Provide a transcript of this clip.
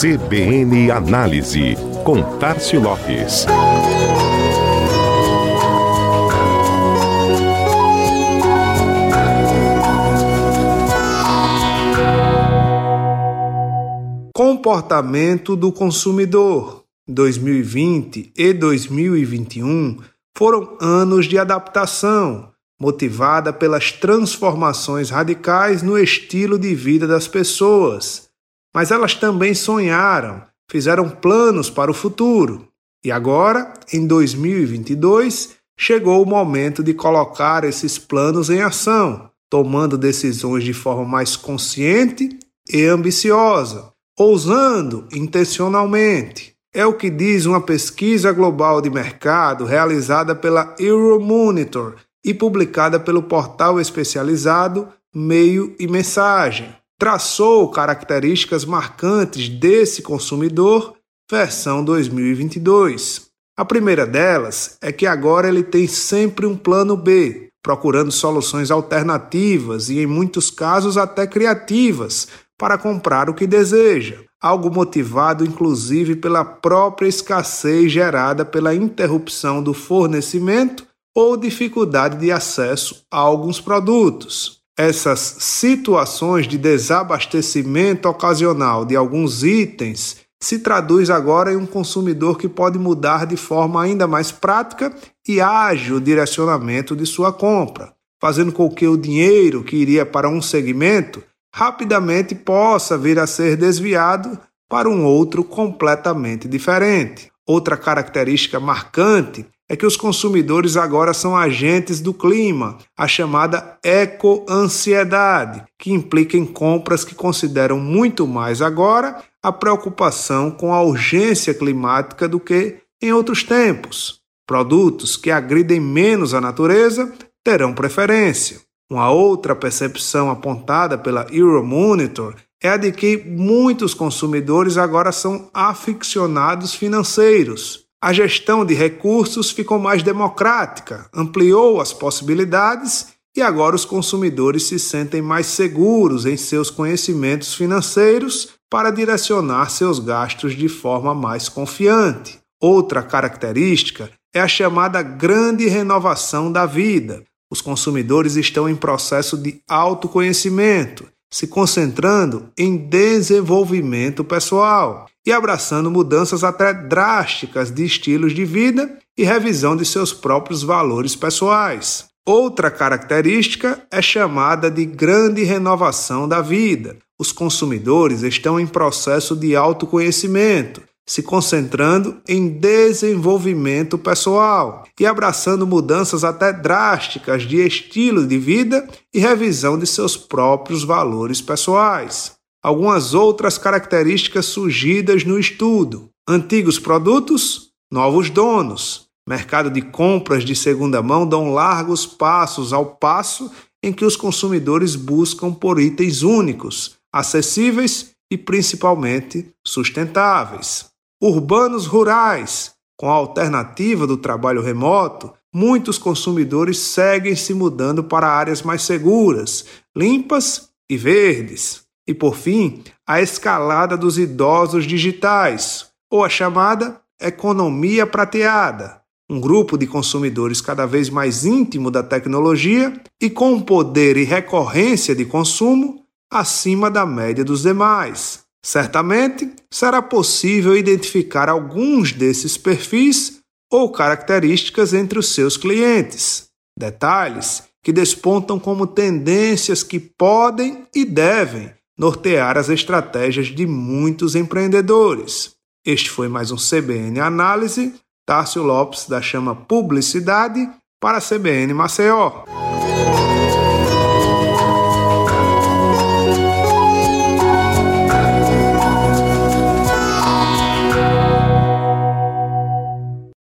CBN Análise, com Tarcio Lopes. Comportamento do consumidor. 2020 e 2021 foram anos de adaptação, motivada pelas transformações radicais no estilo de vida das pessoas. Mas elas também sonharam, fizeram planos para o futuro. E agora, em 2022, chegou o momento de colocar esses planos em ação, tomando decisões de forma mais consciente e ambiciosa, ousando intencionalmente. É o que diz uma pesquisa global de mercado realizada pela Euromonitor e publicada pelo portal especializado Meio e Mensagem. Traçou características marcantes desse consumidor, versão 2022. A primeira delas é que agora ele tem sempre um plano B, procurando soluções alternativas e, em muitos casos, até criativas para comprar o que deseja, algo motivado inclusive pela própria escassez gerada pela interrupção do fornecimento ou dificuldade de acesso a alguns produtos. Essas situações de desabastecimento ocasional de alguns itens se traduz agora em um consumidor que pode mudar de forma ainda mais prática e ágil o direcionamento de sua compra, fazendo com que o dinheiro que iria para um segmento rapidamente possa vir a ser desviado para um outro completamente diferente. Outra característica marcante é que os consumidores agora são agentes do clima, a chamada eco-ansiedade, que implica em compras que consideram muito mais agora a preocupação com a urgência climática do que em outros tempos. Produtos que agridem menos a natureza terão preferência. Uma outra percepção apontada pela Euromonitor é a de que muitos consumidores agora são aficionados financeiros a gestão de recursos ficou mais democrática, ampliou as possibilidades e agora os consumidores se sentem mais seguros em seus conhecimentos financeiros para direcionar seus gastos de forma mais confiante. Outra característica é a chamada grande renovação da vida. Os consumidores estão em processo de autoconhecimento se concentrando em desenvolvimento pessoal e abraçando mudanças até drásticas de estilos de vida e revisão de seus próprios valores pessoais. Outra característica é chamada de grande renovação da vida. Os consumidores estão em processo de autoconhecimento, se concentrando em desenvolvimento pessoal e abraçando mudanças até drásticas de estilo de vida e revisão de seus próprios valores pessoais. Algumas outras características surgidas no estudo: antigos produtos, novos donos. Mercado de compras de segunda mão dão largos passos ao passo em que os consumidores buscam por itens únicos, acessíveis e principalmente sustentáveis urbanos rurais. Com a alternativa do trabalho remoto, muitos consumidores seguem se mudando para áreas mais seguras, limpas e verdes. E por fim, a escalada dos idosos digitais, ou a chamada economia prateada, um grupo de consumidores cada vez mais íntimo da tecnologia e com poder e recorrência de consumo acima da média dos demais. Certamente será possível identificar alguns desses perfis ou características entre os seus clientes. Detalhes que despontam como tendências que podem e devem nortear as estratégias de muitos empreendedores. Este foi mais um CBN Análise. Tárcio Lopes da Chama Publicidade para a CBN Maceió.